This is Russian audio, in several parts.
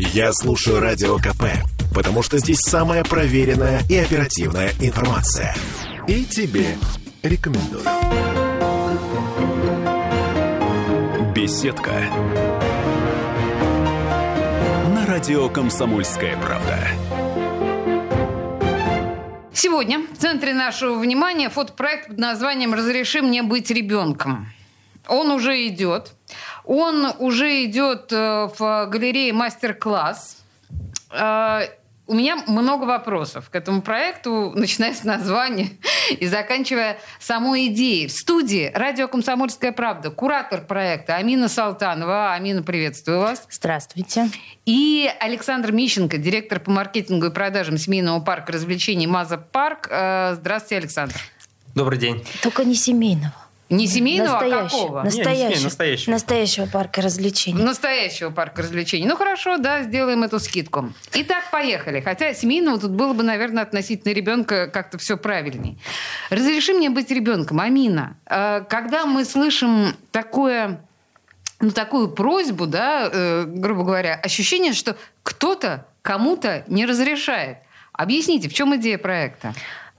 Я слушаю Радио КП, потому что здесь самая проверенная и оперативная информация. И тебе рекомендую. Беседка. На радио «Комсомольская правда». Сегодня в центре нашего внимания фотопроект под названием «Разреши мне быть ребенком». Он уже идет. Он уже идет э, в галерее «Мастер-класс». Э, у меня много вопросов к этому проекту, начиная с названия и заканчивая самой идеей. В студии «Радио Комсомольская правда» куратор проекта Амина Салтанова. Амина, приветствую вас. Здравствуйте. И Александр Мищенко, директор по маркетингу и продажам семейного парка развлечений «Маза Парк». Э, здравствуйте, Александр. Добрый день. Только не семейного. Не семейного, настоящего, а какого? Настоящего, Не, не настоящего. настоящего парка развлечений. Настоящего парка развлечений. Ну хорошо, да, сделаем эту скидку. Итак, поехали. Хотя семейного тут было бы, наверное, относительно ребенка как-то все правильней. Разреши мне быть ребенком, Амина. э, Когда мы слышим такое, ну, такую просьбу, да, э, грубо говоря, ощущение, что кто-то кому-то не разрешает. Объясните, в чем идея проекта?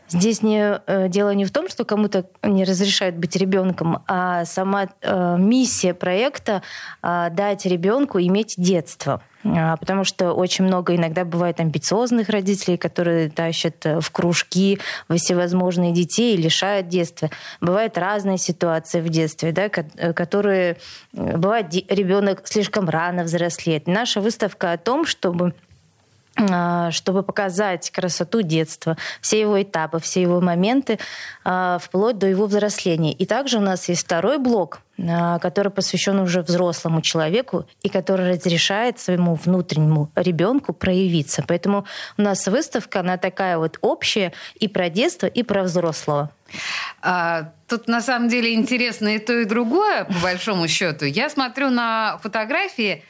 Здесь не, э, дело не в том, что кому-то не разрешают быть ребенком, а сама э, миссия проекта э, дать ребенку иметь детство. А, Потому что очень много иногда бывает амбициозных родителей, которые тащат э, в кружки во всевозможные детей и лишают детства. Бывают разные ситуации в детстве, да, ко- э, которые... э, Бывает, ребенок слишком рано взрослеет. Наша выставка о том, чтобы чтобы показать красоту детства, все его этапы, все его моменты, а, вплоть до его взросления. И также у нас есть второй блок, а, который посвящен уже взрослому человеку и который разрешает своему внутреннему ребенку проявиться. Поэтому у нас выставка, она такая вот общая и про детство, и про взрослого. А, тут на самом деле интересно и то, и другое, по большому счету. Я смотрю на фотографии.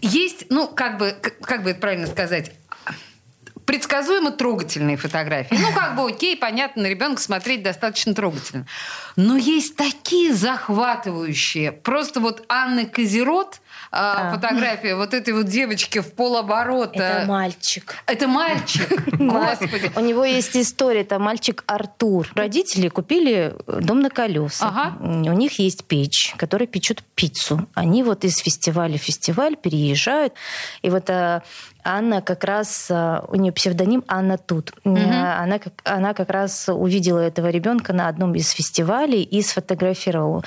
Есть, ну, как бы, как бы это правильно сказать, предсказуемо трогательные фотографии. Ну, как бы окей, понятно, на ребенка смотреть достаточно трогательно. Но есть такие захватывающие. Просто вот Анны Козерот, а, А. фотография вот этой вот девочки в полоборота. Это мальчик. Это мальчик. Господи. У него есть история, это мальчик Артур. Родители купили дом на колесах. У них есть печь, которая печет пиццу. Они вот из фестиваля в фестиваль переезжают. И вот а, Анна как раз, а, у нее псевдоним Анна Тут. А, Она, как, она как раз увидела этого ребенка на одном из фестивалей и сфотографировала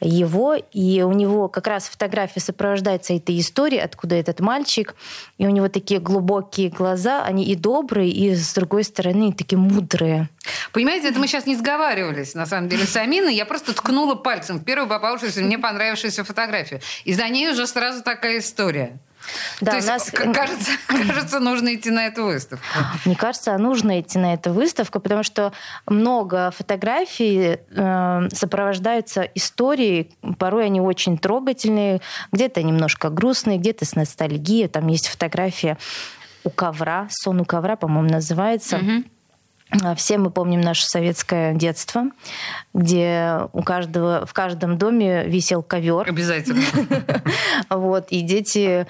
его, и у него как раз фотография сопровождается этой историей, откуда этот мальчик, и у него такие глубокие глаза, они и добрые, и с другой стороны такие мудрые. Понимаете, это мы сейчас не сговаривались, на самом деле, с Аминой. Я просто ткнула пальцем в первую попавшуюся мне понравившуюся фотографию. И за ней уже сразу такая история. Да, То есть, нас- кажется, кажется, нужно идти на эту выставку. Мне кажется, нужно идти на эту выставку, потому что много фотографий э, сопровождаются историей, порой они очень трогательные, где-то немножко грустные, где-то с ностальгией. Там есть фотография у ковра, сон у ковра, по-моему, называется. А, Все мы помним наше советское детство, где у каждого, в каждом доме висел ковер. Обязательно. Вот, и дети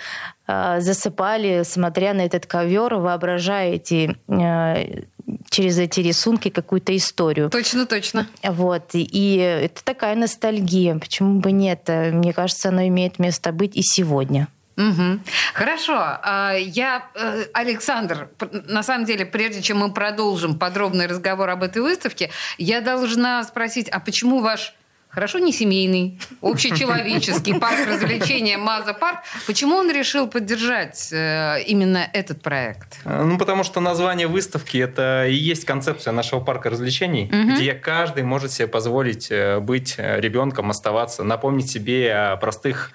э, засыпали, смотря на этот ковер, воображая эти, э, через эти рисунки какую-то историю. Точно, точно. Вот, и, это такая ностальгия. Почему бы нет? Мне кажется, оно имеет место быть и сегодня. Мгм. Хорошо. А, Я, э, Александр, на самом деле, прежде чем мы продолжим подробный разговор об этой выставке, я должна спросить, а почему ваш Хорошо, не семейный, общечеловеческий парк развлечения Маза Парк. Почему он решил поддержать э, именно этот проект? Э, Ну, потому что название выставки это и есть концепция нашего парка развлечений, Мгм. где каждый может себе позволить быть ребенком, оставаться, напомнить себе о простых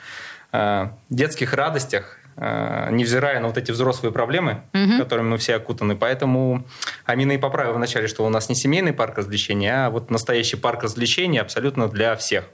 детских радостях, э, невзирая на вот эти взрослые проблемы, Мгм. которыми мы все окутаны. Поэтому Амина и поправила вначале, что у нас не семейный парк развлечений, а вот настоящий парк развлечений абсолютно для всех.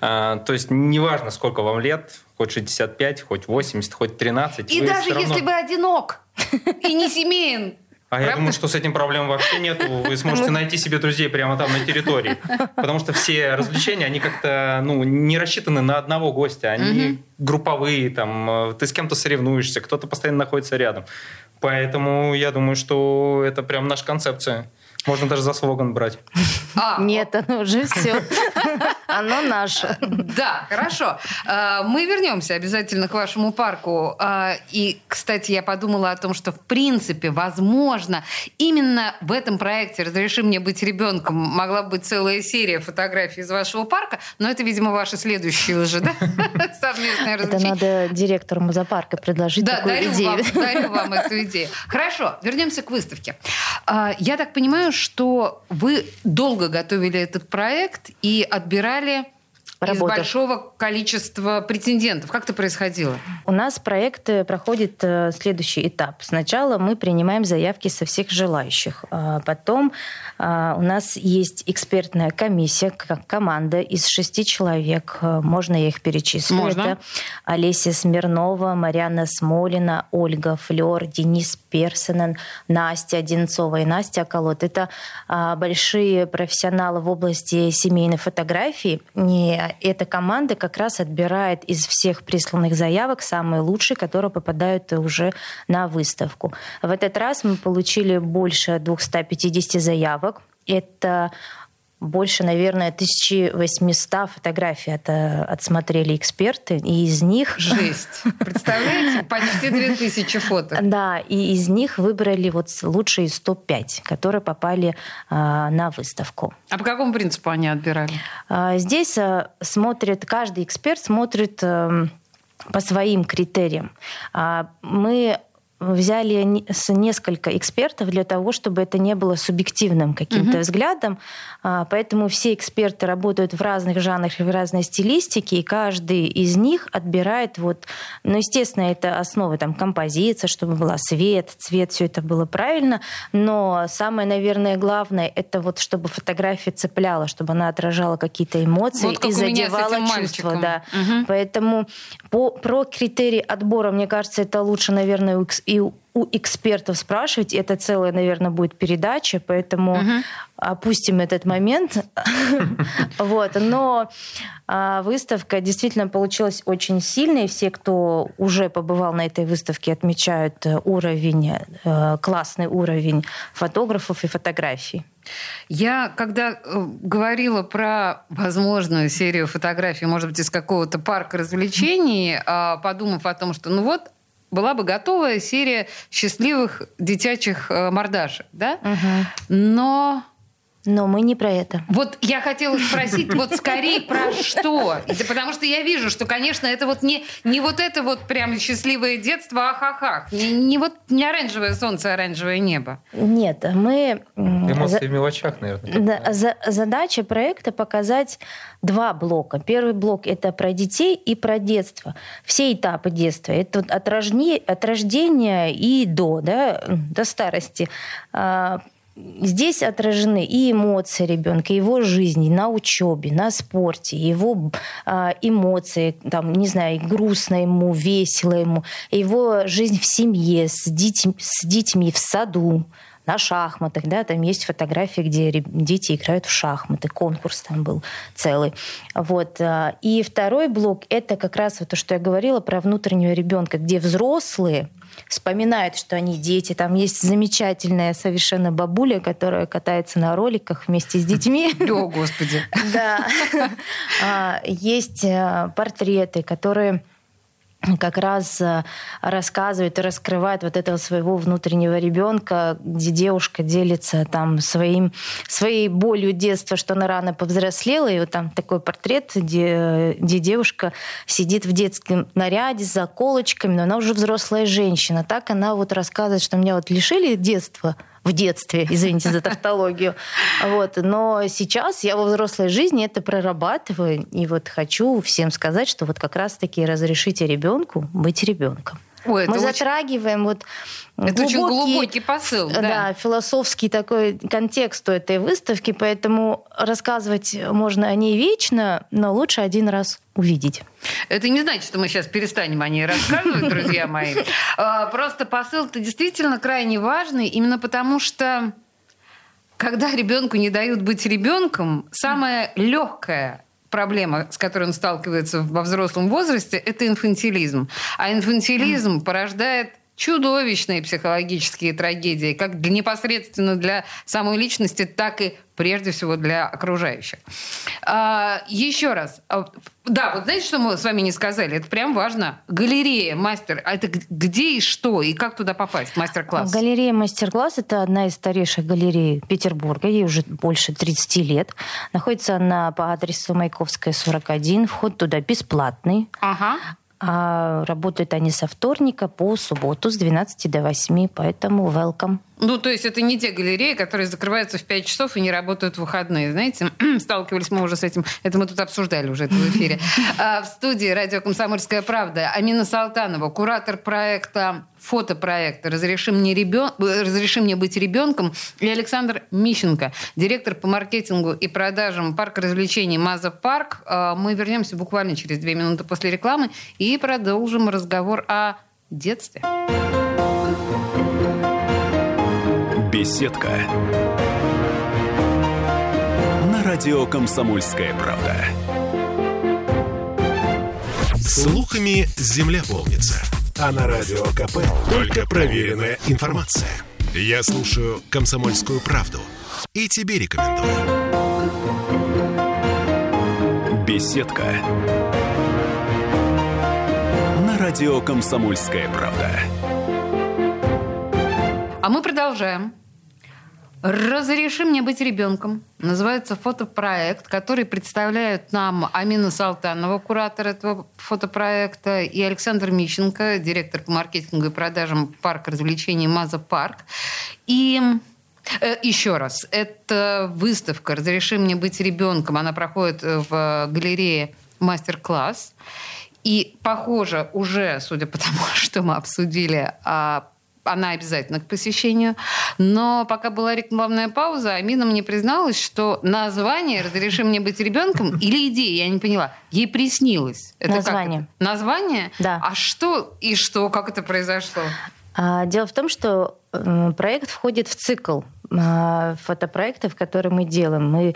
А, То есть неважно, сколько вам лет, хоть 65, хоть 80, хоть 13. И даже равно- если вы одинок и не семейен, А Правда? я думаю, что с этим проблем вообще нет. Вы сможете найти себе друзей прямо там на территории. Потому что все развлечения, они как-то ну, не рассчитаны на одного гостя. Они угу. групповые, там, э, ты с кем-то соревнуешься, кто-то постоянно находится рядом. Поэтому я думаю, что это прям наша концепция. Можно даже за слоган брать. А, Нет, оно уже все. Оно наше. Да, хорошо. А, мы вернемся обязательно к вашему парку. А, и, кстати, я подумала о том, что, в принципе, возможно, именно в этом проекте «Разреши мне быть ребенком» могла быть целая серия фотографий из вашего парка, но это, видимо, ваши следующие уже, да? Совместное. Это надо директору музопарка предложить да, такую дарю идею. Вам, дарю вам эту идею. Хорошо, вернемся к выставке. А, я так понимаю, что вы долго готовили этот проект и отбирали Работа. из большого количества претендентов. Как это происходило? У нас проект проходит э, следующий этап. Сначала мы принимаем заявки со всех желающих. А потом а, у нас есть экспертная комиссия, команда из шести человек. Э, можно я их перечислить? Можно. Это Олеся Смирнова, Марьяна Смолина, Ольга Флер, Денис Персонен, Настя Одинцова и Настя Колот. Это а, большие профессионалы в области семейной фотографии. И эта команда как раз отбирает из всех присланных заявок самые лучшие, которые попадают уже на выставку. В этот раз мы получили больше 250 заявок. Это больше, наверное, 1800 фотографий это отсмотрели эксперты, и из них... Жесть! Представляете? Почти 2000 фото. Да, и из них выбрали вот лучшие 105, которые попали а, на выставку. А по какому принципу они отбирали? А, здесь а, смотрит, каждый эксперт смотрит а, по своим критериям. А, мы взяли с несколько экспертов для того, чтобы это не было субъективным каким-то угу. взглядом. А, поэтому все эксперты работают в разных жанрах и в разной стилистике, и каждый из них отбирает вот, ну, естественно, это основы там композиция, чтобы была свет, цвет, все это было правильно, но самое, наверное, главное, это вот чтобы фотография цепляла, чтобы она отражала какие-то эмоции вот и задевала чувства. Да. Угу. Поэтому по, про критерии отбора, мне кажется, это лучше, наверное, и у экспертов спрашивать. Это целая, наверное, будет передача, поэтому угу. опустим этот момент. вот. Но а, выставка действительно получилась очень сильной. Все, кто уже побывал на этой выставке, отмечают э, уровень, э, классный уровень фотографов и фотографий. Я, когда э, говорила про возможную серию фотографий, может быть, из какого-то парка развлечений, а, подумав о том, что ну вот была бы готовая серия счастливых детячих э, мордашек, да? Угу. Но но мы не про это. Вот я хотела спросить вот скорее про что. Потому что я вижу, что, конечно, это вот не, не вот это вот прям счастливое детство, ах-ах-ах. Не, не вот не оранжевое солнце, оранжевое небо. Нет, мы... Эмоции за... в мелочах, наверное. Да, за, задача проекта показать два блока. Первый блок – это про детей и про детство. Все этапы детства. Это вот от, рожни, от рождения и до, да, до старости а, здесь отражены и эмоции ребенка, его жизни на учебе, на спорте, его э, эмоции, там, не знаю, грустно ему, весело ему, его жизнь в семье, с, деть, с детьми в саду, на шахматах, да, там есть фотографии, где дети играют в шахматы, конкурс там был целый. Вот. А, и второй блок – это как раз вот то, что я говорила про внутреннего ребенка, где взрослые вспоминают, что они дети. Там есть замечательная совершенно бабуля, которая катается на роликах вместе с детьми. О, Господи! Да. А, есть э, портреты, которые как раз э, рассказывает и раскрывает вот этого своего внутреннего ребенка, где девушка делится там своим, своей болью детства, что она рано повзрослела. И вот там такой портрет, где, где девушка сидит в детском наряде с заколочками, но она уже взрослая женщина. Так она вот рассказывает, что меня вот лишили детства, в детстве, извините за тавтологию. Вот. Но сейчас я во взрослой жизни это прорабатываю. И вот хочу всем сказать, что вот как раз-таки разрешите ребенку быть ребенком. Ой, Мы очень... затрагиваем вот это глубокий, очень глубокий посыл. Да. да, философский такой контекст у этой выставки, поэтому рассказывать можно о ней вечно, но лучше один раз увидеть. Это не значит, что мы сейчас перестанем о ней рассказывать, друзья мои. А, просто посыл-то действительно крайне важный, именно потому что когда ребенку не дают быть ребенком, самое легкое проблема, с которой он сталкивается во взрослом возрасте, это инфантилизм. А инфантилизм порождает чудовищные психологические трагедии, как для, непосредственно для самой личности, так и прежде всего для окружающих. А, еще раз. А, да, вот знаете, что мы с вами не сказали? Это прям важно. Галерея, мастер. А это где и что? И как туда попасть? Мастер-класс. Галерея «Мастер-класс» — это одна из старейших галерей Петербурга. Ей уже больше 30 лет. Находится она по адресу Маяковская, 41. Вход туда бесплатный. Ага. А работают они со вторника по субботу с 12 до 8, поэтому welcome. Ну, то есть это не те галереи, которые закрываются в 5 часов и не работают в выходные. Знаете, сталкивались мы уже с этим. Это мы тут обсуждали уже это в эфире. А, в студии радио «Комсомольская правда» Амина Салтанова, куратор проекта фотопроекта «Разреши мне, ребен... «Разреши мне быть ребенком» и Александр Мищенко, директор по маркетингу и продажам парка развлечений «Маза Парк». А, мы вернемся буквально через две минуты после рекламы и продолжим разговор о детстве. Беседка. На радио «Комсомольская правда». Слухами земля полнится. А на радио КП только проверенная информация. Я слушаю «Комсомольскую правду» и тебе рекомендую. Беседка. На радио «Комсомольская правда». А мы продолжаем. «Разреши мне быть ребенком». Называется фотопроект, который представляют нам Амина Салтанова, куратор этого фотопроекта, и Александр Мищенко, директор по маркетингу и продажам парка развлечений «Маза Парк». И э, еще раз, это выставка «Разреши мне быть ребенком». Она проходит в галерее «Мастер-класс». И, похоже, уже, судя по тому, что мы обсудили, а она обязательно к посещению. Но пока была рекламная пауза, Амина мне призналась, что название «Разреши мне быть ребенком» или идея, я не поняла, ей приснилось. Это название. Как это? Название? Да. А что и что, как это произошло? А, дело в том, что проект входит в цикл а, фотопроектов, которые мы делаем. Мы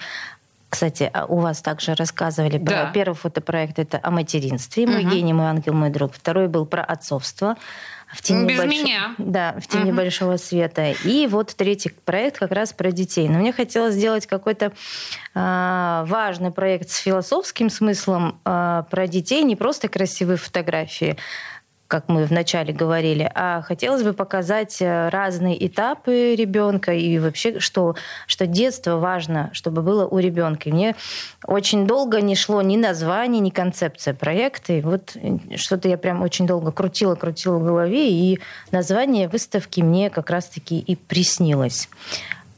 кстати, а у вас также рассказывали да. про первый фотопроект это о материнстве. Мой угу. гений, мой ангел, мой друг. Второй был про отцовство в тени Без больш... меня. Да, в тени угу. большого света. И вот третий проект как раз про детей. Но мне хотелось сделать какой-то э, важный проект с философским смыслом э, про детей, не просто красивые фотографии, как мы вначале говорили, а хотелось бы показать э, разные этапы ребенка и вообще, что, что детство важно, чтобы было у ребенка. Мне очень долго не шло ни название, ни концепция проекта. И вот э, что-то я прям очень долго крутила, крутила в голове, и название выставки мне как раз-таки и приснилось.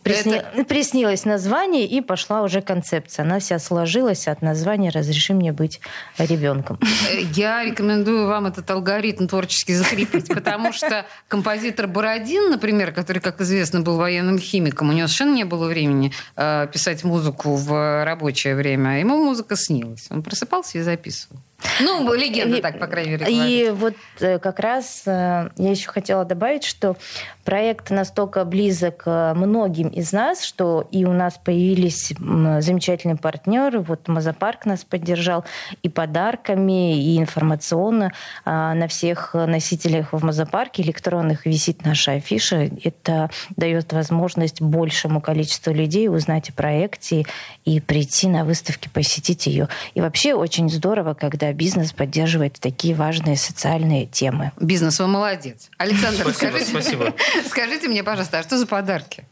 Присни... Это... Приснилось название, и пошла уже концепция. Она вся сложилась от названия «Разреши мне быть ребенком». Э, я рекомендую вам этот алгоритм творчески закрепить, потому что композитор Бородин, например, который, как известно, был военным химиком, у него совершенно не было времени э, писать музыку в рабочее время. Ему музыка снилась. Он просыпался и записывал. Ну, легенда так, по крайней мере. И вот э, как раз э, я еще хотела добавить, что проект настолько близок многим из нас, что и у нас появились замечательные партнеры. Вот Мазопарк нас поддержал и подарками, и информационно. А, на всех носителях в Мазопарке электронных висит наша афиша. Это дает возможность большему количеству людей узнать о проекте и прийти на выставки, посетить ее. И вообще очень здорово, когда бизнес поддерживает такие важные социальные темы. Бизнес, вы молодец. Александр, спасибо, скажите, спасибо. скажите мне, пожалуйста, а что за подарки?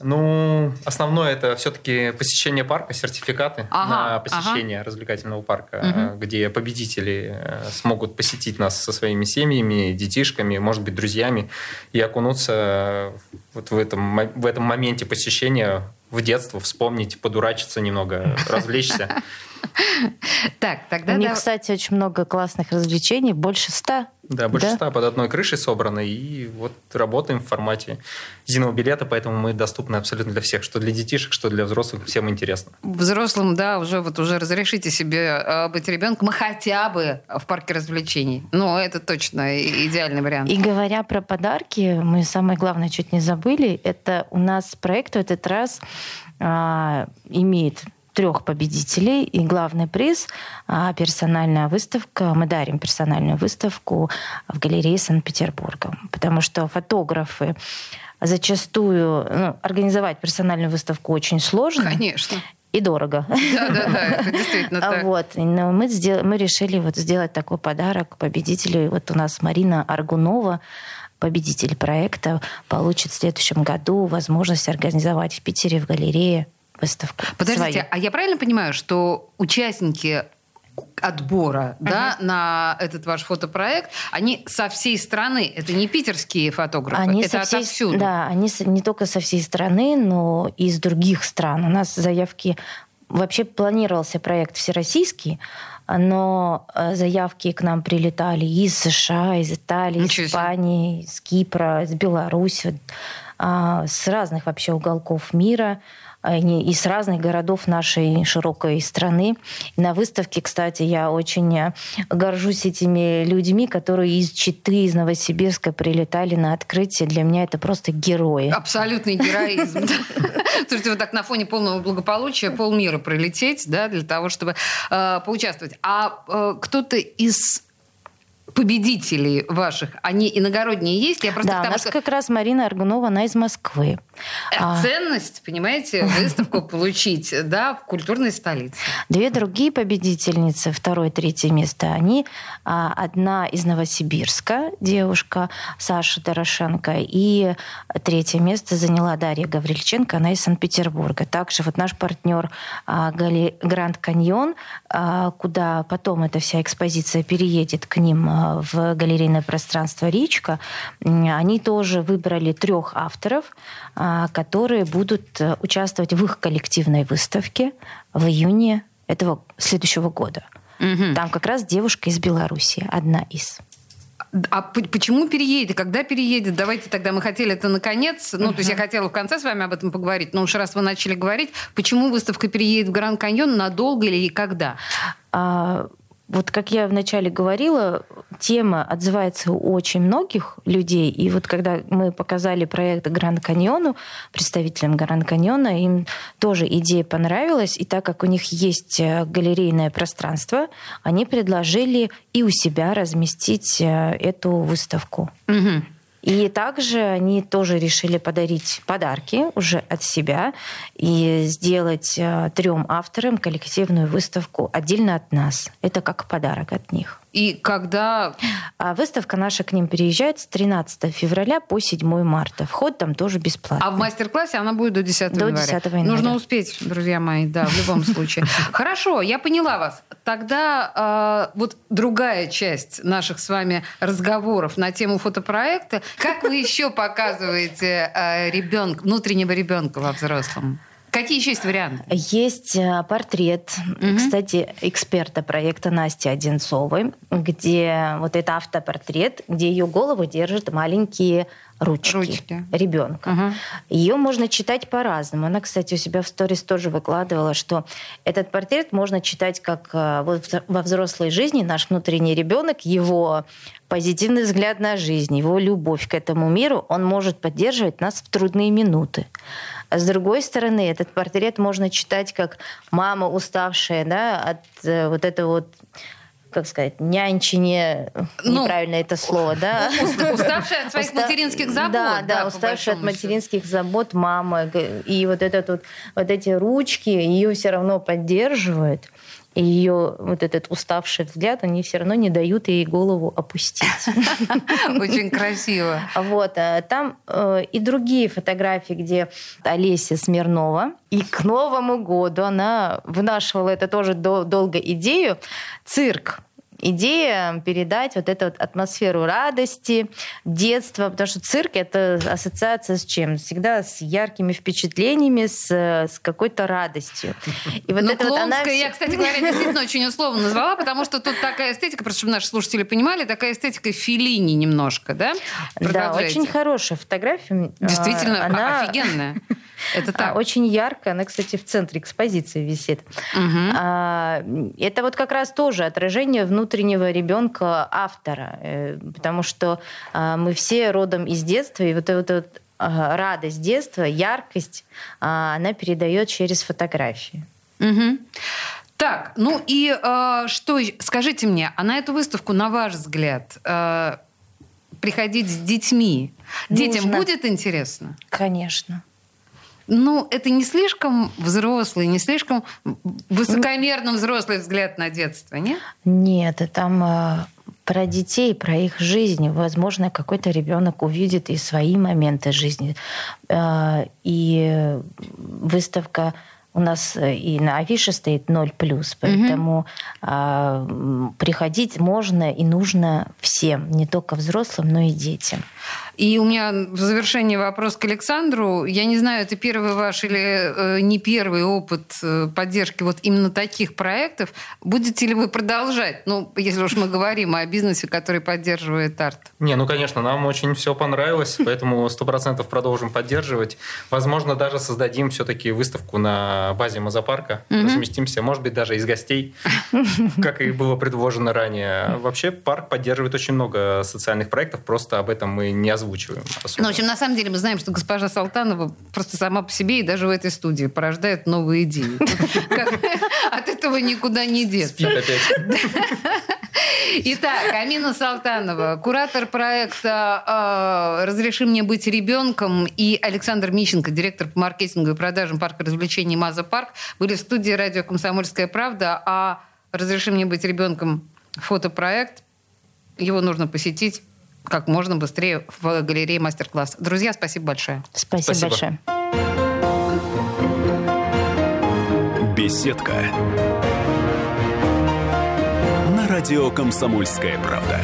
Ну, основное это все-таки посещение парка, сертификаты ага, на посещение ага. развлекательного парка, угу. где победители э, смогут посетить нас со своими семьями, детишками, может быть, друзьями, и окунуться вот в этом, в этом моменте посещения в детство, вспомнить, подурачиться немного, развлечься. Так, тогда... У них, кстати, очень много классных развлечений, больше ста. Да, больше ста под одной крышей собраны, и вот работаем в формате единого билета, поэтому мы доступны абсолютно для всех, что для детишек, что для взрослых, всем интересно. Взрослым, да, уже вот уже разрешите себе э, быть ребенком хотя бы в парке развлечений. Ну, это точно и- идеальный вариант. И говоря про подарки, мы самое главное чуть не забыли, это у нас проект в этот раз а, имеет трех победителей, и главный приз а, персональная выставка. Мы дарим персональную выставку в галерее Санкт-Петербурга, потому что фотографы зачастую ну, организовать персональную выставку очень сложно Конечно. и дорого. Да-да-да, это действительно так. Вот, но мы, сдел- мы решили вот сделать такой подарок победителю. Вот у нас Марина Аргунова, победитель проекта, получит в следующем году возможность организовать в Питере в галерее выставку. Подождите, свою. а я правильно понимаю, что участники отбора да, на этот ваш фотопроект, они со всей страны, это не питерские фотографы, Они это со всей, отовсюду. Да, они не только со всей страны, но и из других стран. У нас заявки... Вообще планировался проект всероссийский, но э, заявки к нам прилетали из США, из Италии, Ничего из. Испании, из Кипра, из Беларуси, а, с разных вообще уголков мира они и с разных городов нашей широкой страны. И на выставке, кстати, я очень э, горжусь этими людьми, которые из Читы, из Новосибирска прилетали на открытие. Для меня это просто герои. Абсолютный героизм. Слушайте, вот так на фоне полного благополучия полмира пролететь, да, для того, чтобы э, поучаствовать. А э, кто-то из победителей ваших, они иногородние есть? Я просто Да, к у нас что как раз Марина Аргунова, она из Москвы. А. ценность, понимаете, выставку получить, да, в культурной столице. Две другие победительницы, второе, третье место, они а, одна из Новосибирска, девушка Саша Дорошенко, и третье место заняла Дарья Гаврильченко, она из Санкт-Петербурга. Также вот наш партнер а, Гали- Гранд Каньон, а, куда потом эта вся экспозиция переедет к ним а, в галерейное пространство Речка, они тоже выбрали трех авторов, а, которые будут э, участвовать в их коллективной выставке в июне этого следующего года. Мгм. Там как раз девушка из Беларуси, одна из. А почему переедет? Когда переедет? Давайте тогда мы хотели это наконец. Ну, то есть я хотела в конце с вами об этом поговорить. Но уж раз вы начали говорить, почему выставка переедет в Гранд Каньон, надолго или и когда? А, вот как я вначале говорила, тема отзывается у очень многих людей. И вот когда мы показали проект Гранд Каньону, представителям Гранд Каньона, им тоже идея понравилась. И так как у них есть э, галерейное пространство, они предложили и у себя разместить э, эту выставку. Мгм. И также они тоже решили подарить подарки уже от себя и сделать э, трем авторам коллективную выставку отдельно от нас. Это как подарок от них. И когда... А выставка наша к ним переезжает с 13 февраля по 7 марта. Вход там тоже бесплатный. А в мастер-классе она будет до 10 До января. 10 января. Нужно успеть, друзья мои, да, в любом случае. Хорошо, я поняла вас. Тогда э, вот другая часть наших с вами разговоров на тему фотопроекта. Как вы еще показываете э, ребенка, внутреннего ребенка во взрослом? Какие еще есть варианты? Есть э, портрет, кстати, эксперта проекта Насти Одинцовой, где вот это автопортрет, где ее голову держат маленькие ручки, Ручки. ребенка. Ага. Ее можно читать по-разному. Она, кстати, у себя в сторис тоже выкладывала, что этот портрет можно читать как э, вот во взрослой жизни наш внутренний ребенок, его позитивный взгляд на жизнь, его любовь к этому миру, он может поддерживать нас в трудные минуты. А с другой стороны, этот портрет можно читать как мама, уставшая да, от э, вот этого вот как сказать, нянчине, Ну, неправильно это слово, да? Уста- Уставшая от своих материнских забот. Да, да, уставшая от счету. материнских забот мама. И вот, этот вот, вот эти ручки ее все равно поддерживают. И ее вот этот уставший взгляд, они все равно не дают ей голову опустить. Очень красиво. Вот, а там э, и другие фотографии, где Олеся Смирнова. И к Новому году она вынашивала это тоже дол- долго идею. Цирк Идея передать вот эту вот атмосферу радости, детства, потому что цирк — это ассоциация с чем? Всегда с яркими впечатлениями, с, с какой-то радостью. И вот ну, это вот она... я, кстати говоря, действительно очень условно назвала, потому что тут такая эстетика, просто чтобы наши слушатели понимали, такая эстетика Феллини немножко, да? Да, очень хорошая фотография. Действительно, она... офигенная. Это так. Очень ярко. Она, кстати, в центре экспозиции висит. Угу. Это вот как раз тоже отражение внутреннего ребенка автора. Э, потому что а, мы все родом из детства, и вот эта вот радость детства, яркость, а, она передает через фотографии. Угу. Так, ну и э, что, скажите мне, а на эту выставку, на ваш взгляд, э, приходить с детьми, Нужно. детям будет интересно? Конечно. Ну, это не слишком взрослый, не слишком высокомерно взрослый взгляд на детство, нет? Нет, там э, про детей, про их жизнь. Возможно, какой-то ребенок увидит и свои моменты жизни. Э, и выставка у нас э, и на афише стоит 0 плюс, поэтому угу. приходить можно и нужно всем, не только взрослым, но и детям. И у меня в завершении вопрос к Александру. Я не знаю, это первый ваш или э, не первый опыт э, поддержки вот именно таких проектов. Будете ли вы продолжать? Ну, если уж мы говорим о бизнесе, который поддерживает арт. Не, ну, конечно, нам очень все понравилось, поэтому сто процентов продолжим поддерживать. Возможно, даже создадим все-таки выставку на базе Мазопарка. Разместимся, может быть, даже из гостей, как и было предложено ранее. Вообще, парк поддерживает очень много социальных проектов, просто об этом мы не озвучиваем. Особо. Ну, в общем, на самом деле мы знаем, что госпожа Салтанова просто сама по себе и даже в этой студии порождает новые идеи. От этого никуда не деться. Итак, Амина Салтанова, куратор проекта а, «Разреши мне быть ребенком» и Александр Мищенко, директор по маркетингу и продажам парка развлечений «Маза Парк» были в студии радио «Комсомольская правда», а «Разреши мне быть ребенком» фотопроект. Его нужно посетить как можно быстрее в галерее мастер-класс. Друзья, спасибо большое. Спасибо, спасибо. большое. Беседка. На радио «Комсомольская правда».